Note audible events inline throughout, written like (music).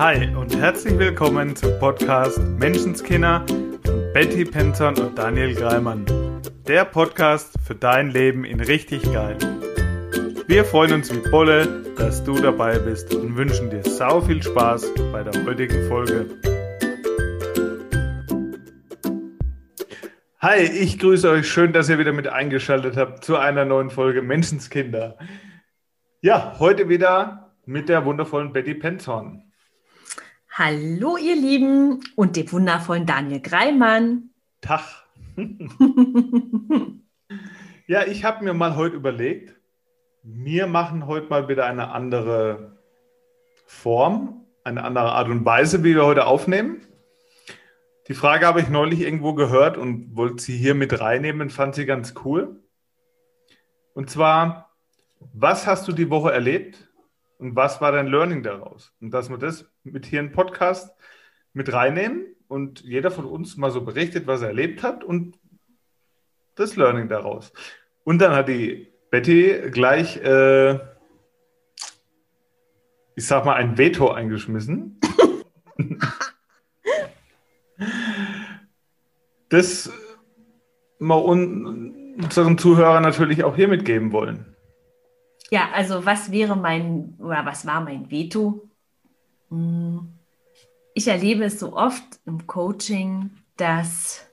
Hi und herzlich willkommen zum Podcast Menschenskinder von Betty Penton und Daniel Greimann. Der Podcast für dein Leben in richtig geil. Wir freuen uns wie Bolle, dass du dabei bist und wünschen dir sau viel Spaß bei der heutigen Folge. Hi, ich grüße euch. Schön, dass ihr wieder mit eingeschaltet habt zu einer neuen Folge Menschenskinder. Ja, heute wieder mit der wundervollen Betty Penton. Hallo, ihr Lieben und dem wundervollen Daniel Greimann. Tag. (laughs) ja, ich habe mir mal heute überlegt, wir machen heute mal wieder eine andere Form, eine andere Art und Weise, wie wir heute aufnehmen. Die Frage habe ich neulich irgendwo gehört und wollte sie hier mit reinnehmen, fand sie ganz cool. Und zwar, was hast du die Woche erlebt und was war dein Learning daraus? Und dass wir das mit hier im Podcast mit reinnehmen und jeder von uns mal so berichtet, was er erlebt hat und das Learning daraus. Und dann hat die Betty gleich, äh, ich sag mal, ein Veto eingeschmissen. das wir unseren Zuhörern natürlich auch hier mitgeben wollen. Ja, also was wäre mein oder was war mein Veto? Hm, ich erlebe es so oft im Coaching, dass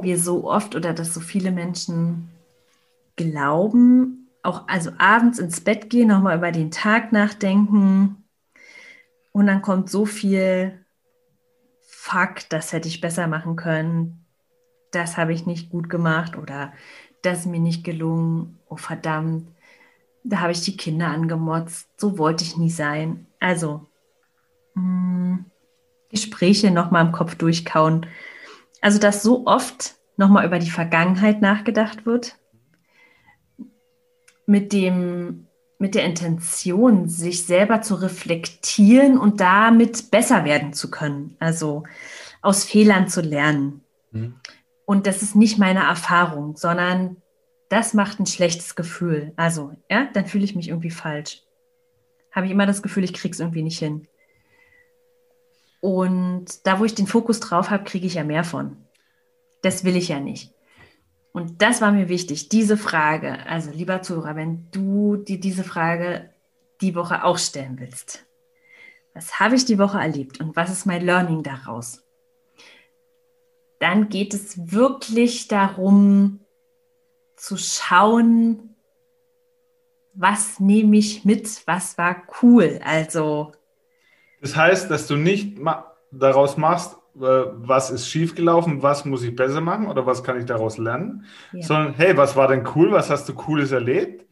wir so oft oder dass so viele Menschen glauben, auch also abends ins Bett gehen, nochmal über den Tag nachdenken und dann kommt so viel Fuck, das hätte ich besser machen können, das habe ich nicht gut gemacht oder das ist mir nicht gelungen, oh verdammt, da habe ich die Kinder angemotzt, so wollte ich nie sein. Also mh, hm, Gespräche nochmal im Kopf durchkauen also, dass so oft nochmal über die Vergangenheit nachgedacht wird, mit dem, mit der Intention, sich selber zu reflektieren und damit besser werden zu können. Also aus Fehlern zu lernen. Mhm. Und das ist nicht meine Erfahrung, sondern das macht ein schlechtes Gefühl. Also, ja, dann fühle ich mich irgendwie falsch. Habe ich immer das Gefühl, ich kriege es irgendwie nicht hin. Und da, wo ich den Fokus drauf habe, kriege ich ja mehr von. Das will ich ja nicht. Und das war mir wichtig, diese Frage. Also, lieber Zuhörer, wenn du dir diese Frage die Woche auch stellen willst. Was habe ich die Woche erlebt und was ist mein Learning daraus? Dann geht es wirklich darum zu schauen, was nehme ich mit, was war cool. Also das heißt, dass du nicht ma daraus machst, äh, was ist schiefgelaufen, was muss ich besser machen oder was kann ich daraus lernen, ja. sondern hey, was war denn cool, was hast du cooles erlebt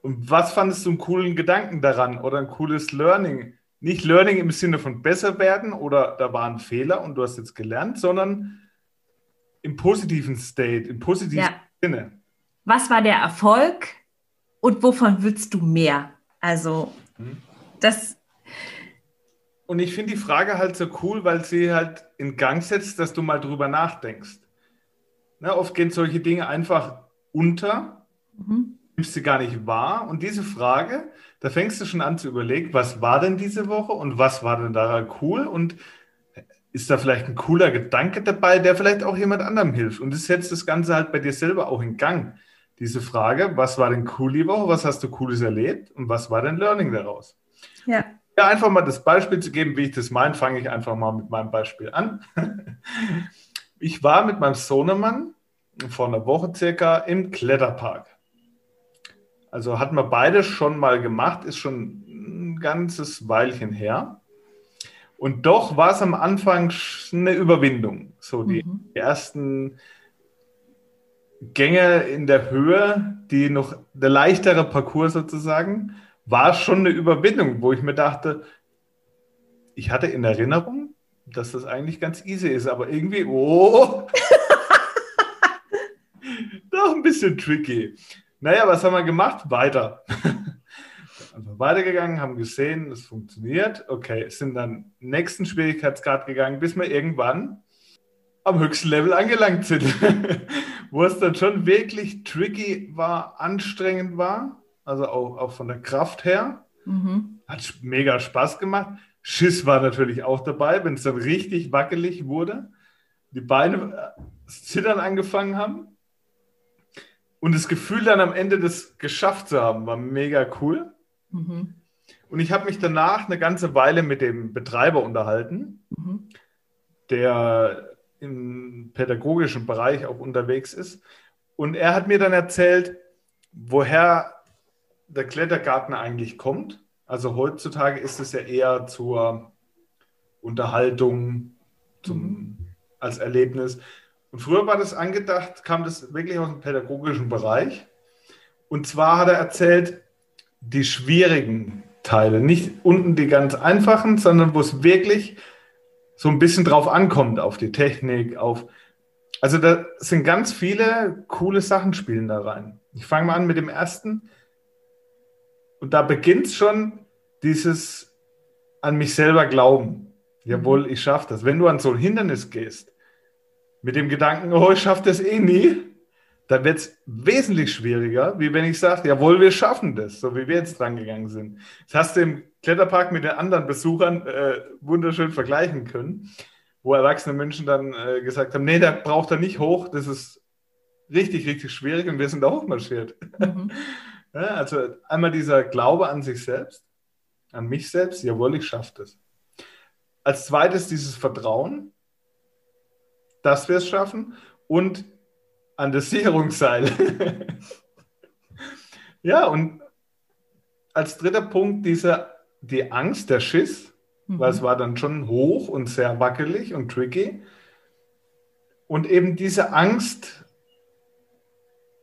und was fandest du einen coolen Gedanken daran oder ein cooles Learning? Nicht Learning im Sinne von besser werden oder da war ein Fehler und du hast jetzt gelernt, sondern im positiven State, im positiven ja. Sinne. Was war der Erfolg und wovon willst du mehr? Also, hm. das und ich finde die Frage halt so cool, weil sie halt in Gang setzt, dass du mal drüber nachdenkst. Na, oft gehen solche Dinge einfach unter, mhm. Nimmst sie gar nicht wahr. Und diese Frage, da fängst du schon an zu überlegen, was war denn diese Woche und was war denn da cool und ist da vielleicht ein cooler Gedanke dabei, der vielleicht auch jemand anderem hilft. Und das setzt das Ganze halt bei dir selber auch in Gang. Diese Frage, was war denn cool die Woche, was hast du Cooles erlebt und was war dein Learning daraus? Ja. Ja, einfach mal das Beispiel zu geben, wie ich das meine, fange ich einfach mal mit meinem Beispiel an. Ich war mit meinem Sohnemann vor einer Woche circa im Kletterpark. Also hatten wir beide schon mal gemacht, ist schon ein ganzes Weilchen her. Und doch war es am Anfang eine Überwindung. So die mhm. ersten Gänge in der Höhe, die noch der leichtere Parcours sozusagen, war schon eine Überwindung, wo ich mir dachte, ich hatte in Erinnerung, dass das eigentlich ganz easy ist, aber irgendwie, oh, (laughs) doch ein bisschen tricky. Naja, was haben wir gemacht? Weiter. (laughs) Einfach weitergegangen, haben gesehen, es funktioniert. Okay, sind dann nächsten Schwierigkeitsgrad gegangen, bis wir irgendwann am höchsten Level angelangt sind, (laughs) wo es dann schon wirklich tricky war, anstrengend war also auch, auch von der Kraft her. Mhm. Hat mega Spaß gemacht. Schiss war natürlich auch dabei, wenn es dann richtig wackelig wurde. Die Beine äh, zittern angefangen haben. Und das Gefühl dann am Ende das geschafft zu haben, war mega cool. Mhm. Und ich habe mich danach eine ganze Weile mit dem Betreiber unterhalten, mhm. der im pädagogischen Bereich auch unterwegs ist. Und er hat mir dann erzählt, woher der Klettergarten eigentlich kommt. Also heutzutage ist es ja eher zur Unterhaltung, zum, mhm. als Erlebnis. Und früher war das angedacht, kam das wirklich aus dem pädagogischen Bereich. Und zwar hat er erzählt, die schwierigen Teile, nicht unten die ganz einfachen, sondern wo es wirklich so ein bisschen drauf ankommt, auf die Technik, auf. Also da sind ganz viele coole Sachen spielen da rein. Ich fange mal an mit dem ersten. Und da beginnt schon dieses an mich selber glauben. Jawohl, ich schaffe das. Wenn du an so ein Hindernis gehst, mit dem Gedanken, oh, ich schaffe das eh nie, dann wird es wesentlich schwieriger, wie wenn ich sage, jawohl, wir schaffen das, so wie wir jetzt dran gegangen sind. Das hast du im Kletterpark mit den anderen Besuchern äh, wunderschön vergleichen können, wo erwachsene Menschen dann äh, gesagt haben, nee, da braucht er nicht hoch, das ist richtig, richtig schwierig und wir sind da hochmarschiert. Mhm. (laughs) ja, also einmal dieser Glaube an sich selbst, an mich selbst, jawohl, ich schaffe das. Als zweites dieses Vertrauen, dass wir es schaffen und an das Sicherungsseil. (laughs) ja, und als dritter Punkt diese, die Angst, der Schiss, mhm. weil es war dann schon hoch und sehr wackelig und tricky. Und eben diese Angst,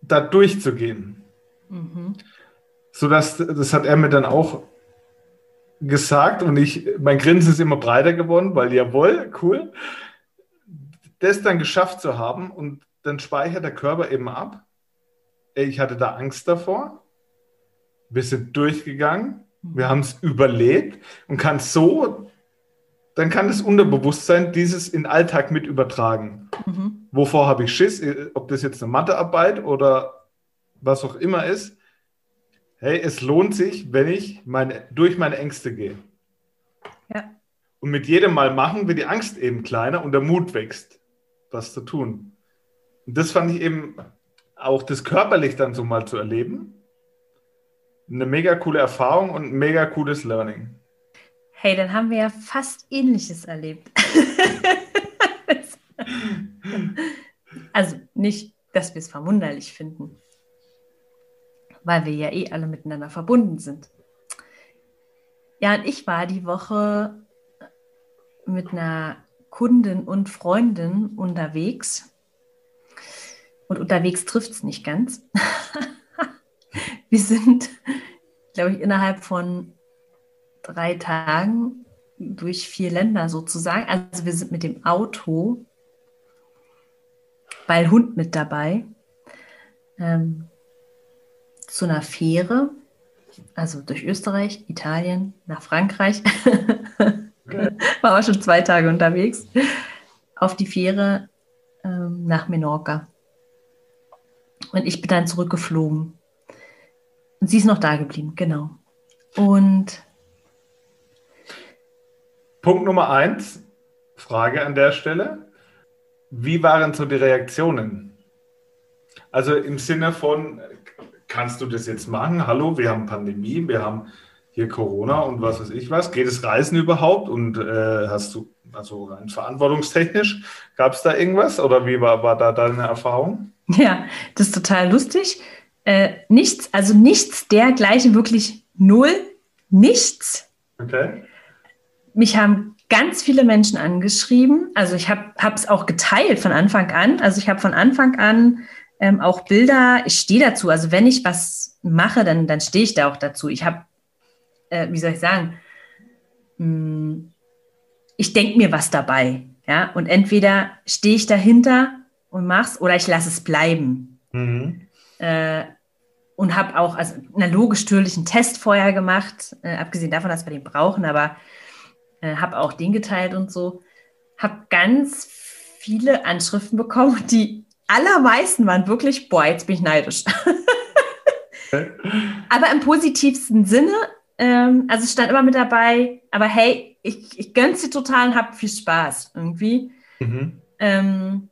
da durchzugehen. Mhm. So dass, das hat er mir dann auch gesagt und ich, mein Grinsen ist immer breiter geworden, weil jawohl, cool, das dann geschafft zu haben und dann speichert der Körper eben ab. Ich hatte da Angst davor. Wir sind durchgegangen. Wir haben es überlebt und kann so, dann kann das Unterbewusstsein dieses in Alltag mit übertragen. Mhm. Wovor habe ich Schiss? Ob das jetzt eine Mathearbeit oder was auch immer ist. Hey, es lohnt sich, wenn ich meine, durch meine Ängste gehe. Ja. Und mit jedem Mal machen wird die Angst eben kleiner und der Mut wächst, was zu tun. Und das fand ich eben auch das körperlich dann so mal zu erleben. Eine mega coole Erfahrung und ein mega cooles Learning. Hey, dann haben wir ja fast Ähnliches erlebt. (laughs) also nicht, dass wir es verwunderlich finden, weil wir ja eh alle miteinander verbunden sind. Ja, und ich war die Woche mit einer Kundin und Freundin unterwegs und unterwegs trifft es nicht ganz. (laughs) wir sind, glaube ich, innerhalb von drei Tagen durch vier Länder sozusagen. Also wir sind mit dem Auto, weil Hund mit dabei, ähm, zu einer Fähre, also durch Österreich, Italien, nach Frankreich. (laughs) (laughs) War auch schon zwei Tage unterwegs. Auf die Fähre ähm, nach Menorca. Und ich bin dann zurückgeflogen. Und sie ist noch da geblieben, genau. Und Punkt Nummer eins, Frage an der Stelle. Wie waren so die Reaktionen? Also im Sinne von, kannst du das jetzt machen? Hallo, wir haben Pandemie, wir haben hier Corona und was weiß ich was. Geht es Reisen überhaupt? Und äh, hast du, also rein verantwortungstechnisch, gab es da irgendwas oder wie war, war da deine Erfahrung? Ja, das ist total lustig. Äh, nichts, also nichts dergleichen, wirklich null, nichts. Okay. Mich haben ganz viele Menschen angeschrieben. Also ich habe es auch geteilt von Anfang an. Also ich habe von Anfang an ähm, auch Bilder, ich stehe dazu. Also wenn ich was mache, dann, dann stehe ich da auch dazu. Ich habe, äh, wie soll ich sagen, hm, ich denke mir was dabei. Ja, und entweder stehe ich dahinter und mach's oder ich lasse es bleiben. Mhm. Äh, und habe auch, also na, logisch natürlich einen Test vorher gemacht, äh, abgesehen davon, dass wir den brauchen, aber äh, habe auch den geteilt und so. Habe ganz viele Anschriften bekommen, die allermeisten waren wirklich, boah, jetzt bin ich neidisch. (laughs) aber im positivsten Sinne, Ähm, also stand immer mit dabei, aber hey, ich, ich gönn's dir total und hab viel Spaß irgendwie. Mhm. Ähm,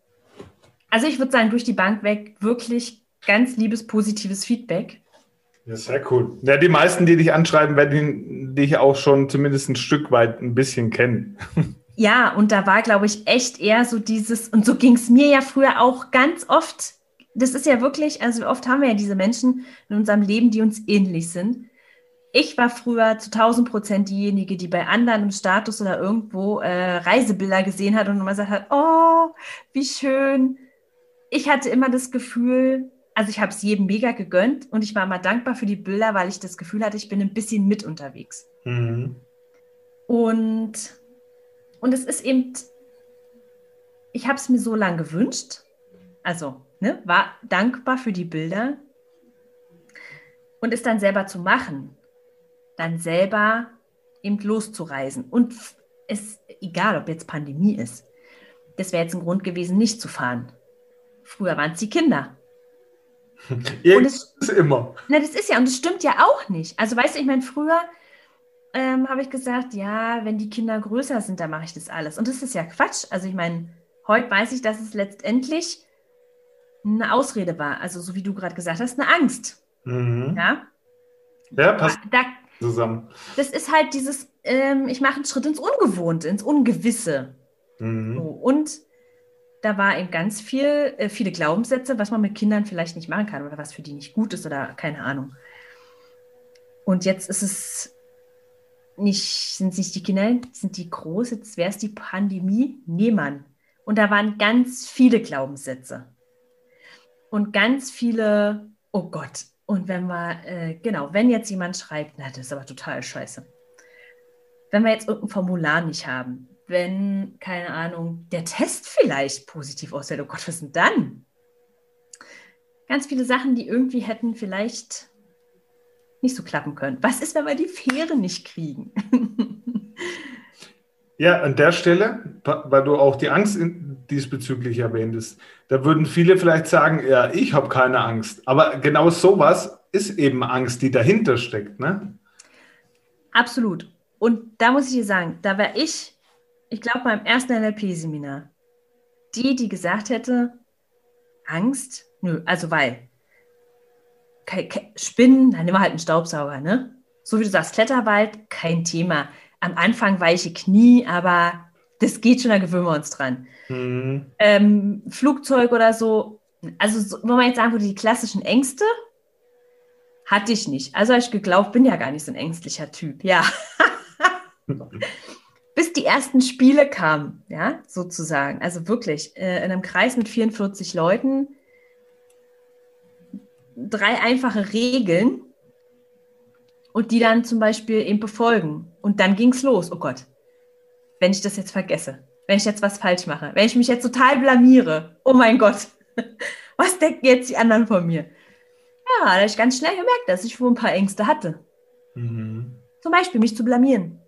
also ich würde sagen, durch die Bank weg wirklich ganz liebes, positives Feedback. Ja, sehr cool. Ja, die meisten, die dich anschreiben, werden dich auch schon zumindest ein Stück weit ein bisschen kennen. (laughs) Ja, und da war, glaube ich, echt eher so dieses, und so ging es mir ja früher auch ganz oft. Das ist ja wirklich, also oft haben wir ja diese Menschen in unserem Leben, die uns ähnlich sind. Ich war früher zu 1000 Prozent diejenige, die bei anderen im Status oder irgendwo äh, Reisebilder gesehen hat und immer gesagt hat, oh, wie schön. Ich hatte immer das Gefühl, also ich habe es jedem mega gegönnt und ich war mal dankbar für die Bilder, weil ich das Gefühl hatte, ich bin ein bisschen mit unterwegs. Mhm. Und, und es ist eben, ich habe es mir so lange gewünscht, also ne, war dankbar für die Bilder und es dann selber zu machen, dann selber eben loszureisen und es, egal ob jetzt Pandemie ist, das wäre jetzt ein Grund gewesen, nicht zu fahren. Früher waren es die Kinder. (laughs) und es ist immer. Na, das ist ja, und das stimmt ja auch nicht. Also, weißt du, ich meine, früher ähm, habe ich gesagt, ja, wenn die Kinder größer sind, dann mache ich das alles. Und das ist ja Quatsch. Also, ich meine, heute weiß ich, dass es letztendlich eine Ausrede war. Also, so wie du gerade gesagt hast, eine Angst. Mhm. Ja. Ja, passt da, zusammen. Das ist halt dieses, ähm, ich mache einen Schritt ins Ungewohnte, ins Ungewisse. Mhm. So, und da war eben ganz viel, äh, viele Glaubenssätze, was man mit Kindern vielleicht nicht machen kann oder was für die nicht gut ist oder keine Ahnung. Und jetzt ist es nicht, sind es nicht die Kinder, sind die groß, jetzt wäre es die Pandemie. Nee, Mann. Und da waren ganz viele Glaubenssätze. Und ganz viele, oh Gott. Und wenn wir, äh, genau, wenn jetzt jemand schreibt, na, das ist aber total scheiße. Wenn wir jetzt irgendein Formular nicht haben, wenn, keine Ahnung, der Test vielleicht positiv ausfällt. Oh Gott, was denn dann? Ganz viele Sachen, die irgendwie hätten vielleicht nicht so klappen können. Was ist, wenn wir die Fähre nicht kriegen? (laughs) ja, an der Stelle, weil du auch die Angst diesbezüglich erwähntest, da würden viele vielleicht sagen, ja, ich habe keine Angst. Aber genau sowas ist eben Angst, die dahinter steckt, ne? Absolut. Und da muss ich dir sagen, da wäre ich ich glaube, beim ersten NLP-Seminar, die, die gesagt hätte, Angst, nö, also weil Spinnen, dann wir halt einen Staubsauger, ne? So wie du sagst, Kletterwald, kein Thema. Am Anfang weiche Knie, aber das geht schon, da gewöhnen wir uns dran. Mhm. Ähm, Flugzeug oder so, also so, wo man jetzt sagen würde, die klassischen Ängste hatte ich nicht. Also habe ich geglaubt, bin ja gar nicht so ein ängstlicher Typ. Ja. (laughs) bis die ersten Spiele kamen, ja, sozusagen. Also wirklich, äh, in einem Kreis mit 44 Leuten, drei einfache Regeln und die dann zum Beispiel eben befolgen. Und dann ging es los. Oh Gott, wenn ich das jetzt vergesse, wenn ich jetzt was falsch mache, wenn ich mich jetzt total blamiere, oh mein Gott, (laughs) was denken jetzt die anderen von mir? Ja, da habe ich ganz schnell gemerkt, dass ich wohl ein paar Ängste hatte. Mhm. Zum Beispiel mich zu blamieren.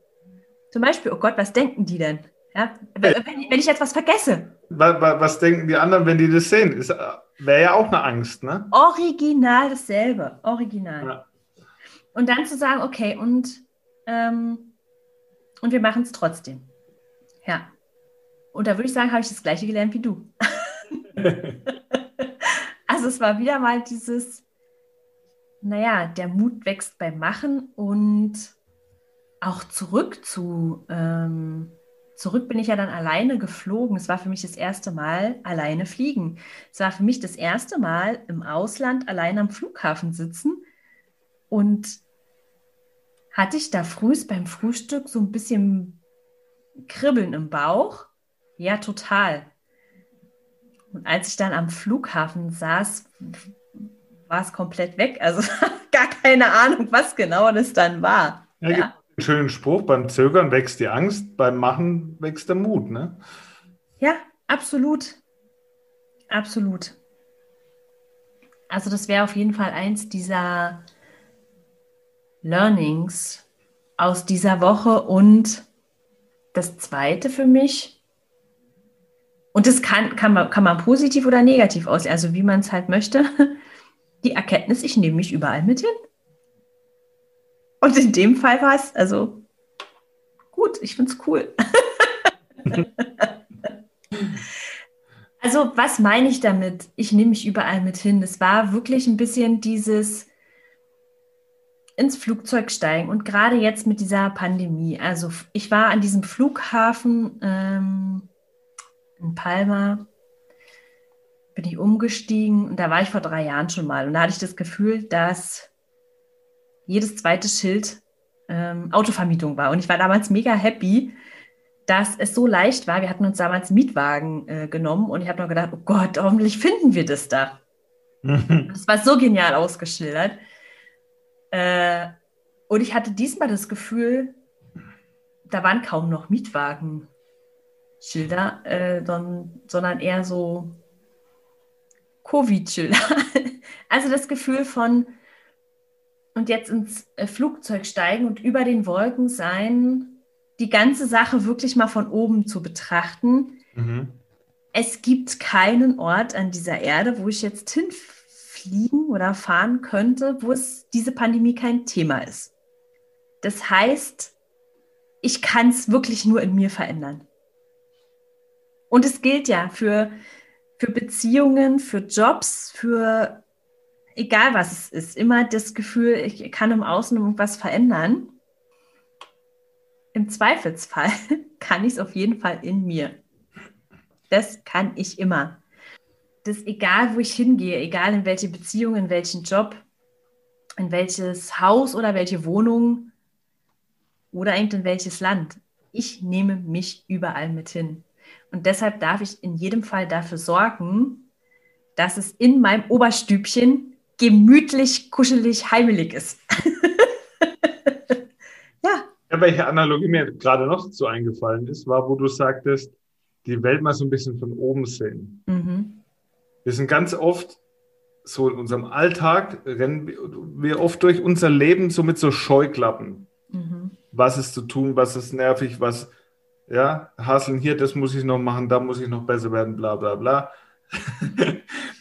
Zum Beispiel, oh Gott, was denken die denn? Ja, wenn, wenn ich jetzt was vergesse. Was, was, denken die anderen, wenn die das sehen? Wäre ja auch eine Angst, ne? Original dasselbe. Original. Ja. Und dann zu sagen, okay, und, ähm, und wir machen es trotzdem. Ja. Und da würde ich sagen, habe ich das gleiche gelernt wie du. (laughs) also es war wieder mal dieses, naja, der Mut wächst beim Machen und auch zurück zu, ähm, zurück bin ich ja dann alleine geflogen. Es war für mich das erste Mal alleine fliegen. Es war für mich das erste Mal im Ausland allein am Flughafen sitzen und hatte ich da frühst beim Frühstück so ein bisschen Kribbeln im Bauch? Ja, total. Und als ich dann am Flughafen saß, war es komplett weg. Also (laughs) gar keine Ahnung, was genau das dann war. Ja, ja schönen Spruch, beim Zögern wächst die Angst, beim Machen wächst der Mut, ne? Ja, absolut. Absolut. Also das wäre auf jeden Fall eins dieser Learnings aus dieser Woche und das zweite für mich, und das kann, kann, man, kann man positiv oder negativ aussehen, also wie man es halt möchte, (laughs) die Erkenntnis, ich nehme mich überall mit hin. Und in dem Fall war es, also gut, ich finde es cool. (laughs) also, was meine ich damit? Ich nehme mich überall mit hin. Es war wirklich ein bisschen dieses ins Flugzeug steigen und gerade jetzt mit dieser Pandemie. Also, ich war an diesem Flughafen ähm, in Palma, bin ich umgestiegen und da war ich vor drei Jahren schon mal. Und da hatte ich das Gefühl, dass jedes zweite Schild ähm, Autovermietung war. Und ich war damals mega happy, dass es so leicht war. Wir hatten uns damals Mietwagen äh, genommen und ich habe noch gedacht, oh Gott, hoffentlich finden wir das da. (laughs) das war so genial ausgeschildert. Äh, und ich hatte diesmal das Gefühl, da waren kaum noch Mietwagenschilder, äh, sondern eher so Covid-Schilder. (laughs) also das Gefühl von, und jetzt ins äh, Flugzeug steigen und über den Wolken sein, die ganze Sache wirklich mal von oben zu betrachten. Mhm. Es gibt keinen Ort an dieser Erde, wo ich jetzt hinfliegen oder fahren könnte, wo es diese Pandemie kein Thema ist. Das heißt, ich kann es wirklich nur in mir verändern. Und es gilt ja für, für Beziehungen, für Jobs, für egal was es ist, immer das Gefühl, ich kann im Außen irgendwas verändern. Im Zweifelsfall (laughs) kann ich es auf jeden Fall in mir. Das kann ich immer. Das egal, wo ich hingehe, egal in welche Beziehung, in welchen Job, in welches Haus oder welche Wohnung oder in welches Land. Ich nehme mich überall mit hin. Und deshalb darf ich in jedem Fall dafür sorgen, dass es in meinem Oberstübchen gemütlich, kuschelig, heimelig ist. (laughs) ja. ja. Welche Analogie mir gerade noch so eingefallen ist, war, wo du sagtest, die Welt mal so ein bisschen von oben sehen. Mhm. Wir sind ganz oft so in unserem Alltag, rennen wir oft durch unser Leben so mit so Scheuklappen. Mhm. Was ist zu tun, was ist nervig, was, ja, Hasseln hier, das muss ich noch machen, da muss ich noch besser werden, bla bla bla. (laughs)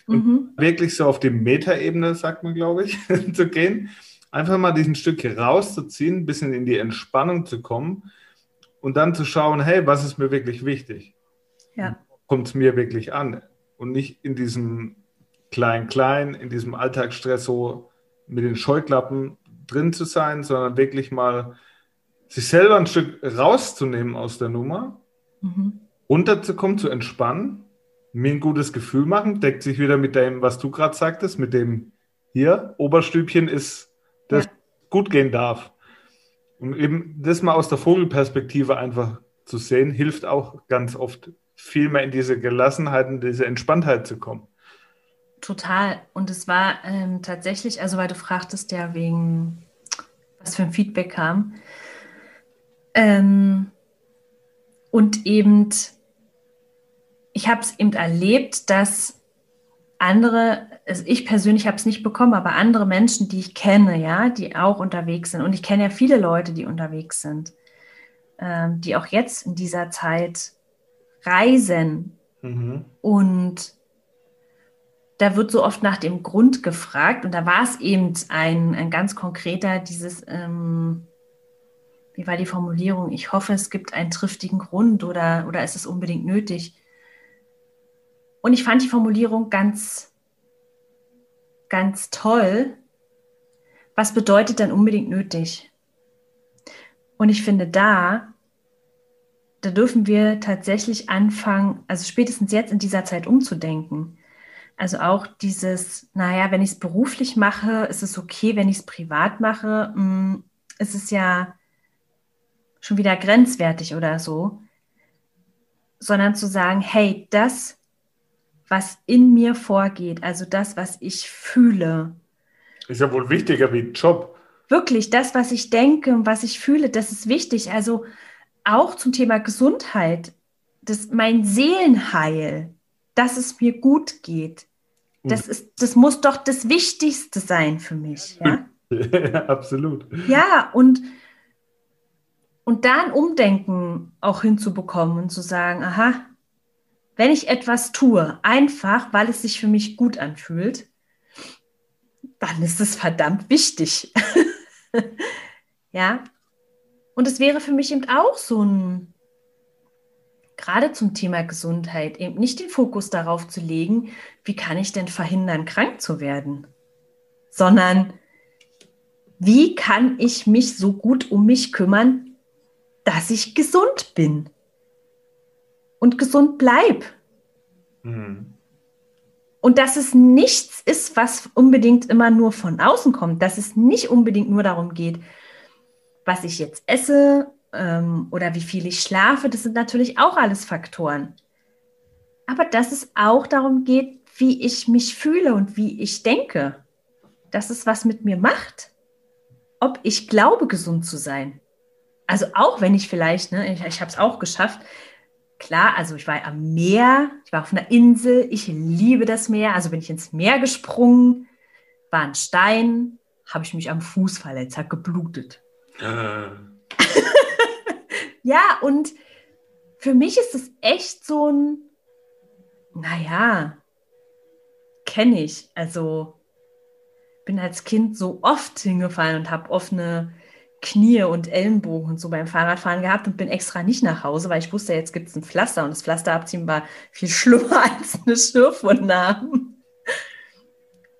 mhm. wirklich so auf die Metaebene, sagt man, glaube ich, (laughs) zu gehen. Einfach mal diesen Stück rauszuziehen, ein bisschen in die Entspannung zu kommen und dann zu schauen, hey, was ist mir wirklich wichtig? Ja. Kommt es mir wirklich an? Und nicht in diesem Klein-Klein, in diesem Alltagsstress so mit den Scheuklappen drin zu sein, sondern wirklich mal sich selber ein Stück rauszunehmen aus der Nummer, mhm. runterzukommen, zu entspannen mir ein gutes Gefühl machen, deckt sich wieder mit dem, was du gerade sagtest, mit dem hier, Oberstübchen ist, das ja. gut gehen darf. Und eben das mal aus der Vogelperspektive einfach zu sehen, hilft auch ganz oft viel mehr in diese Gelassenheit und diese Entspanntheit zu kommen. Total. Und es war ähm, tatsächlich, also weil du fragtest ja wegen, was für ein Feedback kam. Ähm, und eben ich habe es eben erlebt, dass andere, also ich persönlich habe es nicht bekommen, aber andere Menschen, die ich kenne, ja, die auch unterwegs sind. Und ich kenne ja viele Leute, die unterwegs sind, ähm, die auch jetzt in dieser Zeit reisen. Mhm. Und da wird so oft nach dem Grund gefragt. Und da war es eben ein, ein ganz konkreter, dieses, ähm, wie war die Formulierung? Ich hoffe, es gibt einen triftigen Grund oder, oder ist es unbedingt nötig? Und ich fand die Formulierung ganz, ganz toll. Was bedeutet dann unbedingt nötig? Und ich finde, da, da dürfen wir tatsächlich anfangen, also spätestens jetzt in dieser Zeit umzudenken. Also auch dieses, naja, wenn ich es beruflich mache, ist es okay, wenn ich es privat mache, mh, hm, ist es ja schon wieder grenzwertig oder so. Sondern zu sagen, hey, das was in mir vorgeht, also das, was ich fühle. Ist ja wohl wichtiger wie Job. Wirklich, das, was ich denke und was ich fühle, das ist wichtig. Also auch zum Thema Gesundheit, das, mein Seelenheil, dass es mir gut geht. Das, ist, das muss doch das Wichtigste sein für mich. Ja, (laughs) ja absolut. Ja, und, und da ein Umdenken auch hinzubekommen und zu sagen, aha, wenn ich etwas tue, einfach weil es sich für mich gut anfühlt, dann ist es verdammt wichtig. (laughs) Ja. Und es wäre für mich eben auch so ein, gerade zum Thema Gesundheit, eben nicht den Fokus darauf zu legen, wie kann ich denn verhindern, krank zu werden, sondern wie kann ich mich so gut um mich kümmern, dass ich gesund bin und gesund bleibe. Mhm. Und dass es nichts ist, was unbedingt immer nur von außen kommt, dass es nicht unbedingt nur darum geht, was ich jetzt esse ähm, oder wie viel ich schlafe, das sind natürlich auch alles Faktoren. Aber dass es auch darum geht, wie ich mich fühle und wie ich denke, dass es was mit mir macht, ob ich glaube, gesund zu sein. Also auch wenn ich vielleicht, ne, ich, ich habe es auch geschafft, klar, also ich war am Meer, ich war auf einer Insel, ich liebe das Meer, also bin ich ins Meer gesprungen, war ein Stein, habe ich mich am Fuß verletzt, hat geblutet. Äh. ja, und für mich ist es echt so ein, naja, kenne ich. Also bin als Kind so oft hingefallen und habe offene Knie und Ellenbogen und so beim Fahrradfahren gehabt und bin extra nicht nach Hause, weil ich wusste, jetzt gibt es ein Pflaster und das Pflaster abziehen war viel schlimmer (laughs) als eine Schürfwunde haben.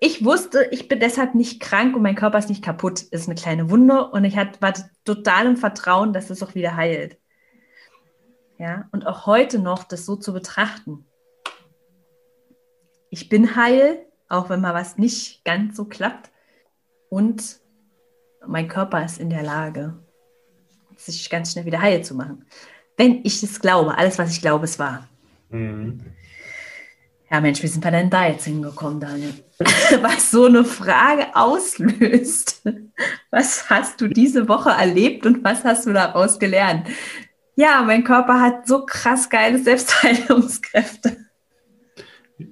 Ich wusste, ich bin deshalb nicht krank und mein Körper ist nicht kaputt. Ist eine kleine Wunde und ich hatte, war total im Vertrauen, dass es auch wieder heilt. Ja, und auch heute noch das so zu betrachten. Ich bin heil, auch wenn mal was nicht ganz so klappt. Und mein Körper ist in der Lage, sich ganz schnell wieder heil zu machen. Wenn ich es glaube, alles, was ich glaube, es war. Mhm. Ja, Mensch, wie sind wir denn da jetzt hingekommen, Daniel? (laughs) was so eine Frage auslöst. Was hast du diese Woche erlebt und was hast du daraus gelernt? Ja, mein Körper hat so krass geile Selbstheilungskräfte.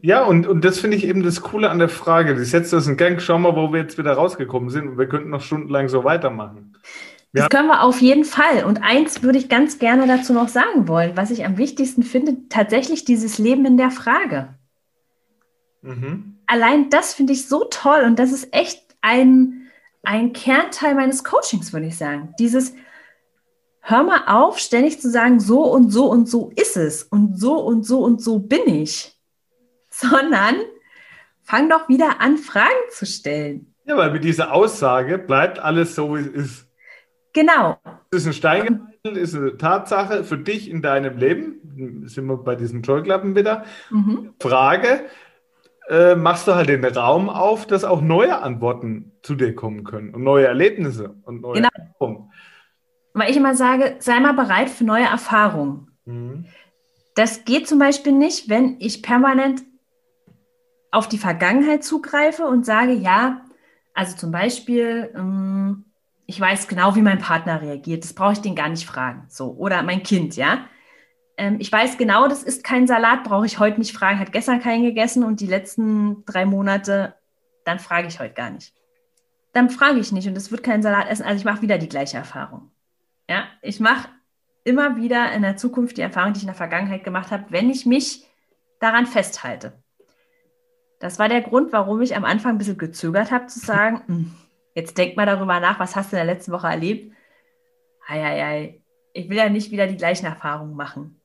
Ja, und, und das finde ich eben das Coole an der Frage. Ich setze das in Gang, schau mal, wo wir jetzt wieder rausgekommen sind und wir könnten noch stundenlang so weitermachen. Wir das können wir auf jeden Fall. Und eins würde ich ganz gerne dazu noch sagen wollen, was ich am wichtigsten finde, tatsächlich dieses Leben in der Frage. Mhm. Allein das finde ich so toll und das ist echt ein, ein Kernteil meines Coachings, würde ich sagen. Dieses, hör mal auf, ständig zu sagen, so und so und so ist es und so und so und so bin ich (laughs) sondern fang doch wieder an, Fragen zu stellen. Ja, weil mit dieser Aussage bleibt alles so, wie es ist. Genau. Das ist ein Stein ist eine Tatsache für dich in deinem Leben. Sind wir bei diesen Scheuklappen wieder. Mhm. Frage, äh, machst du halt den Raum auf, dass auch neue Antworten zu dir kommen können und neue Erlebnisse und neue genau. Erfahrungen. Weil ich immer sage, sei mal bereit für neue Erfahrungen. Mhm. Das geht zum Beispiel nicht, wenn ich permanent auf die Vergangenheit zugreife und sage, ja, also zum Beispiel, ähm, ich weiß genau, wie mein Partner reagiert, das brauche ich den gar nicht fragen. So, oder mein Kind, ja. Ähm, ich weiß genau, das ist kein Salat, brauche ich heute nicht fragen, hat gestern keinen gegessen und die letzten drei Monate, dann frage ich heute gar nicht. Dann frage ich nicht und es wird kein Salat essen, also ich mache wieder die gleiche Erfahrung. Ja, ich mache immer wieder in der Zukunft die Erfahrung, die ich in der Vergangenheit gemacht habe, wenn ich mich daran festhalte. Das war der Grund, warum ich am Anfang ein bisschen gezögert habe, zu sagen, (laughs) hm, jetzt denk mal darüber nach, was hast du in der letzten Woche erlebt? Eieiei, ich will ja nicht wieder die gleichen Erfahrungen machen.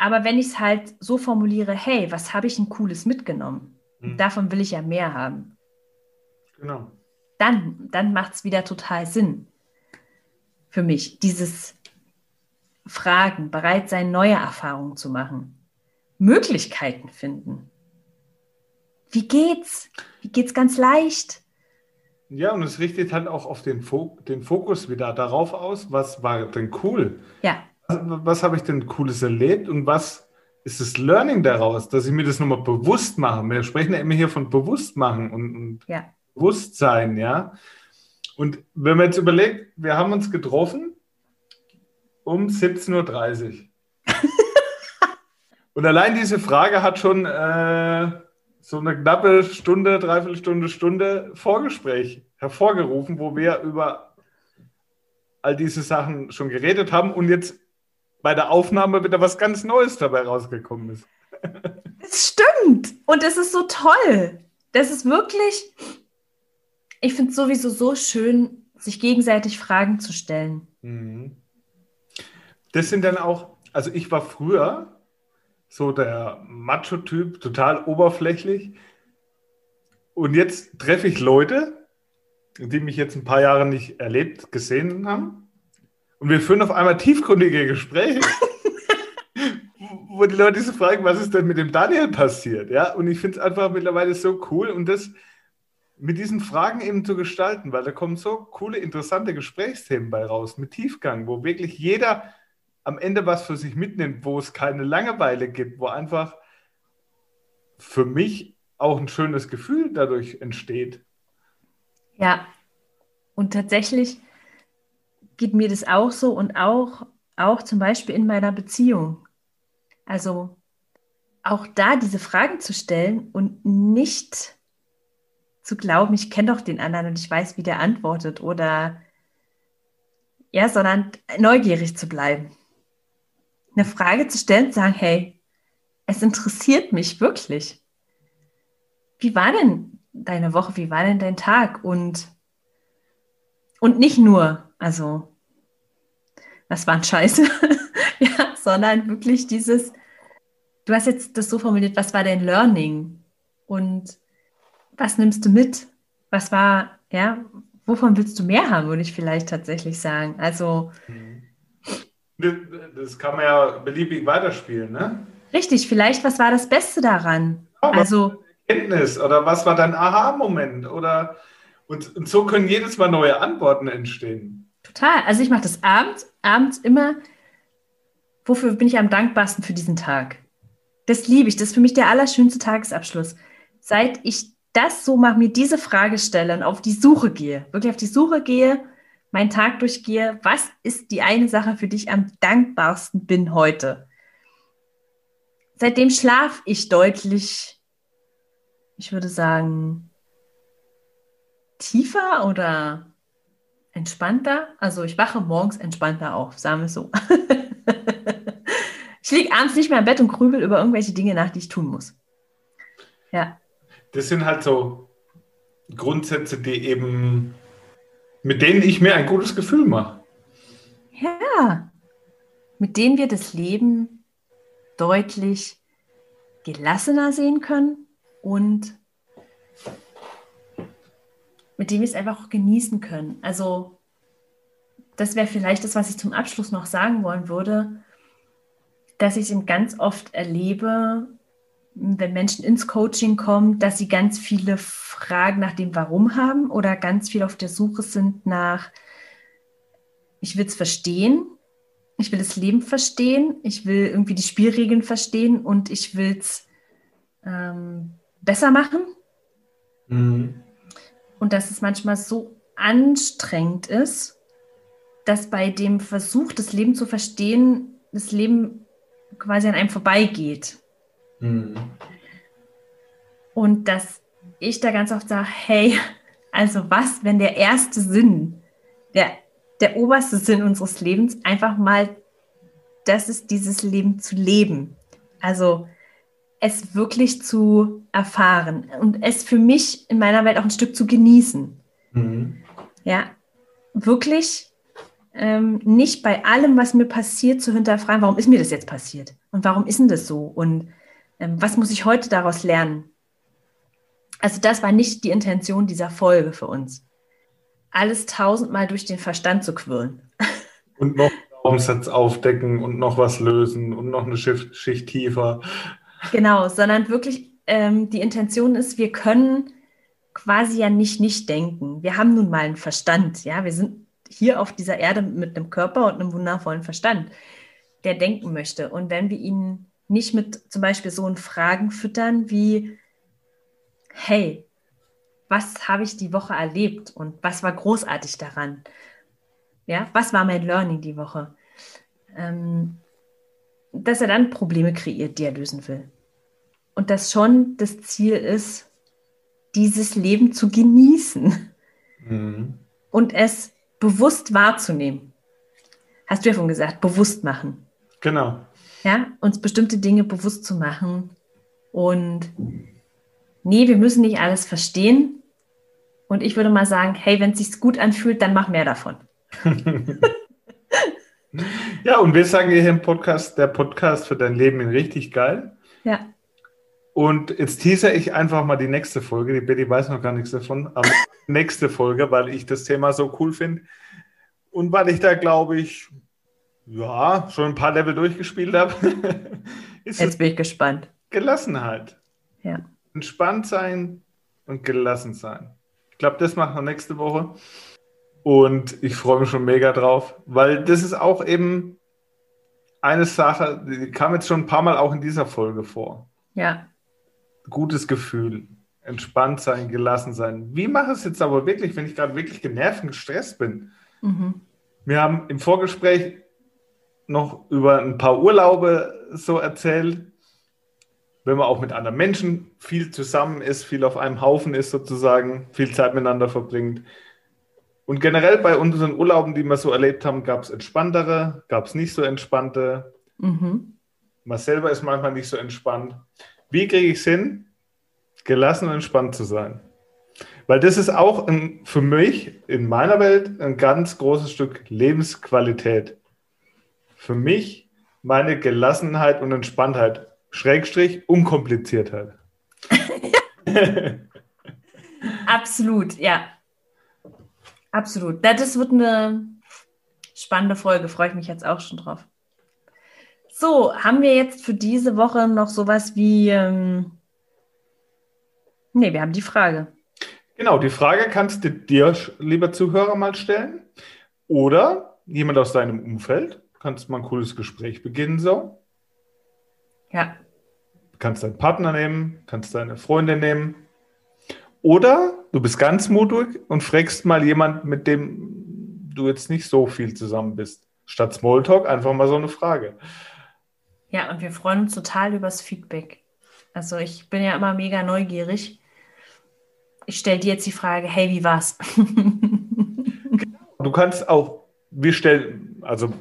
Aber wenn ich es halt so formuliere, hey, was habe ich ein Cooles mitgenommen? Mhm. Davon will ich ja mehr haben. Genau. Dann, dann macht es wieder total Sinn für mich, dieses Fragen, bereit sein, neue Erfahrungen zu machen, Möglichkeiten finden. Wie geht's? Wie geht's ganz leicht? Ja, und es richtet halt auch auf den, Fok den Fokus wieder darauf aus, was war denn cool? Ja. Was, habe ich denn Cooles erlebt und was ist das Learning daraus, dass ich mir das nochmal bewusst mache? Wir sprechen ja immer hier von Bewusstmachen und, und ja. Bewusstsein, ja. Und wenn man jetzt überlegt, wir haben uns getroffen um 17.30 Uhr. (laughs) und allein diese Frage hat schon äh, so eine knappe Stunde, Dreiviertelstunde, Stunde Vorgespräch hervorgerufen, wo wir über all diese Sachen schon geredet haben und jetzt bei der Aufnahme wieder was ganz Neues dabei rausgekommen ist. Es stimmt und es ist so toll. Das ist wirklich, ich finde es sowieso so schön, sich gegenseitig Fragen zu stellen. Mhm. Das sind dann auch, also ich war früher so der Macho-Typ, total oberflächlich. Und jetzt treffe ich Leute, die mich jetzt ein paar Jahre nicht erlebt, gesehen haben. Und wir führen auf einmal tiefgründige Gespräche, (laughs) wo die Leute sich fragen, was ist denn mit dem Daniel passiert? Ja, und ich finde es einfach mittlerweile so cool und das mit diesen Fragen eben zu gestalten, weil da kommen so coole, interessante Gesprächsthemen bei raus, mit Tiefgang, wo wirklich jeder am Ende was für sich mitnimmt, wo es keine Langeweile gibt, wo einfach für mich auch ein schönes Gefühl dadurch entsteht. Ja, und tatsächlich geht mir das auch so und auch, auch zum Beispiel in meiner Beziehung. Also auch da diese Fragen zu stellen und nicht zu glauben, ich kenne doch den anderen und ich weiß, wie der antwortet oder ja, sondern neugierig zu bleiben eine Frage zu stellen und sagen, hey, es interessiert mich wirklich. Wie war denn deine Woche? Wie war denn dein Tag? Und, und nicht nur, also, das war ein Scheiße, (laughs) ja, sondern wirklich dieses, du hast jetzt das so formuliert, was war dein Learning? Und was nimmst du mit? Was war, ja, wovon willst du mehr haben, würde ich vielleicht tatsächlich sagen. Also, mhm. Das kann man ja beliebig weiterspielen, ne? Richtig, vielleicht, was war das Beste daran? Ja, also Erkenntnis oder was war dein Aha-Moment? Oder und, und so können jedes Mal neue Antworten entstehen. Total. Also ich mache das abends, abends immer. Wofür bin ich am dankbarsten für diesen Tag? Das liebe ich. Das ist für mich der allerschönste Tagesabschluss. Seit ich das so mache, mir diese Frage stelle und auf die Suche gehe, wirklich auf die Suche gehe, meinen Tag durchgehe, was ist die eine Sache, für die ich am dankbarsten bin heute? Seitdem schlafe ich deutlich, ich würde sagen, tiefer oder entspannter. Also ich wache morgens entspannter auf, sagen wir es so. (laughs) ich liege abends nicht mehr im Bett und grübel über irgendwelche Dinge nach, die ich tun muss. Ja. Das sind halt so Grundsätze, die eben mit denen ich mir ein gutes Gefühl mache. Ja, mit denen wir das Leben deutlich gelassener sehen können und mit dem wir es einfach auch genießen können. Also das wäre vielleicht das, was ich zum Abschluss noch sagen wollen würde, dass ich es ganz oft erlebe, wenn Menschen ins Coaching kommen, dass sie ganz viele Fragen nach dem Warum haben oder ganz viel auf der Suche sind nach, ich will es verstehen, ich will das Leben verstehen, ich will irgendwie die Spielregeln verstehen und ich will es ähm, besser machen. Mhm. Und dass es manchmal so anstrengend ist, dass bei dem Versuch, das Leben zu verstehen, das Leben quasi an einem vorbeigeht. Mhm. Und dass ich da ganz oft sage, hey, also was, wenn der erste Sinn, der, der oberste Sinn unseres Lebens einfach mal, das ist dieses Leben zu leben. Also es wirklich zu erfahren und es für mich in meiner Welt auch ein Stück zu genießen. Mhm. Ja, wirklich ähm, nicht bei allem, was mir passiert, zu hinterfragen, warum ist mir das jetzt passiert und warum ist denn das so und ähm, was muss ich heute daraus lernen? Also das war nicht die Intention dieser Folge für uns. Alles tausendmal durch den Verstand zu quirlen. Und noch einen Glaubenssatz aufdecken und noch was lösen und noch eine Schicht, Schicht tiefer. Genau, sondern wirklich ähm, die Intention ist, wir können quasi ja nicht nicht denken. Wir haben nun mal einen Verstand, ja, wir sind hier auf dieser Erde mit einem Körper und einem wundervollen Verstand, der denken möchte. Und wenn wir ihn nicht mit zum Beispiel so Fragen füttern wie, hey, was habe ich die Woche erlebt und was war großartig daran? Ja, was war mein Learning die Woche? Ähm, dass er dann Probleme kreiert, die er lösen will. Und dass schon das Ziel ist, dieses Leben zu genießen mhm. und es bewusst wahrzunehmen. Hast du ja schon gesagt, bewusst machen. Genau. Ja, uns bestimmte Dinge bewusst zu machen und nee, wir müssen nicht alles verstehen, Und ich würde mal sagen, hey, wenn es sich gut anfühlt, dann mach mehr davon. (laughs) ja, und wir sagen hier im Podcast, der Podcast für dein Leben richtig geil. Ja. Und jetzt teaser ich einfach mal die nächste Folge. Die Betty weiß noch gar nichts davon, aber nächste Folge, weil ich das Thema so cool finde. Und weil ich da, glaube ich, ja, schon ein paar Level durchgespielt habe. (laughs) jetzt bin ich gespannt. Gelassenheit. Ja. Entspannt sein und gelassen sein. Ich glaube, das machen wir nächste Woche. Und ich freue mich schon mega drauf, weil das ist auch eben eine Sache, die kam jetzt schon ein paar Mal auch in dieser Folge vor. Ja. Gutes Gefühl, entspannt sein, gelassen sein. Wie mache ich es jetzt aber wirklich, wenn ich gerade wirklich genervt und gestresst bin? Mhm. Wir haben im Vorgespräch noch über ein paar Urlaube so erzählt wenn man auch mit anderen Menschen viel zusammen ist, viel auf einem Haufen ist sozusagen, viel Zeit miteinander verbringt. Und generell bei unseren Urlauben, die wir so erlebt haben, gab es entspanntere, gab es nicht so entspannte. Mhm. Man selber ist manchmal nicht so entspannt. Wie kriege ich es hin, gelassen und entspannt zu sein? Weil das ist auch ein, für mich in meiner Welt ein ganz großes Stück Lebensqualität. Für mich meine Gelassenheit und Entspanntheit Schrägstrich Unkompliziertheit. (laughs) Absolut, ja. Absolut. Das wird eine spannende Folge, freue ich mich jetzt auch schon drauf. So, haben wir jetzt für diese Woche noch sowas wie. Ähm ne, wir haben die Frage. Genau, die Frage kannst du dir, lieber Zuhörer, mal stellen. Oder jemand aus deinem Umfeld. Kannst mal ein cooles Gespräch beginnen so. Ja. Kannst deinen Partner nehmen, kannst deine Freundin nehmen. Oder du bist ganz mutig und fragst mal jemand, mit dem du jetzt nicht so viel zusammen bist. Statt Smalltalk einfach mal so eine Frage. Ja, und wir freuen uns total übers Feedback. Also ich bin ja immer mega neugierig. Ich stelle dir jetzt die Frage, hey, wie war's? du kannst auch, wir stellen, also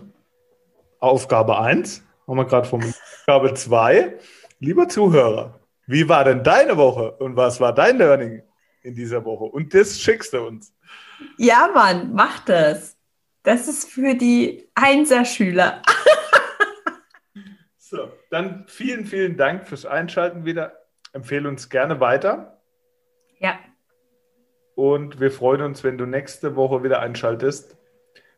Aufgabe 1, haben wir gerade vom Aufgabe 2. Lieber Zuhörer, wie war denn deine Woche und was war dein Learning in dieser Woche? Und das schickst du uns. Ja, Mann, mach das. Das ist für die Einser-Schüler. (laughs) so, dann vielen, vielen Dank fürs Einschalten wieder. Empfehle uns gerne weiter. Ja. Und wir freuen uns, wenn du nächste Woche wieder einschaltest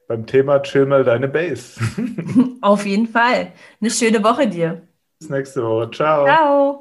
beim Thema Chill mal deine Base. (laughs) Auf jeden Fall. Eine schöne Woche dir. Bis nächste Woche. Ciao. Ciao.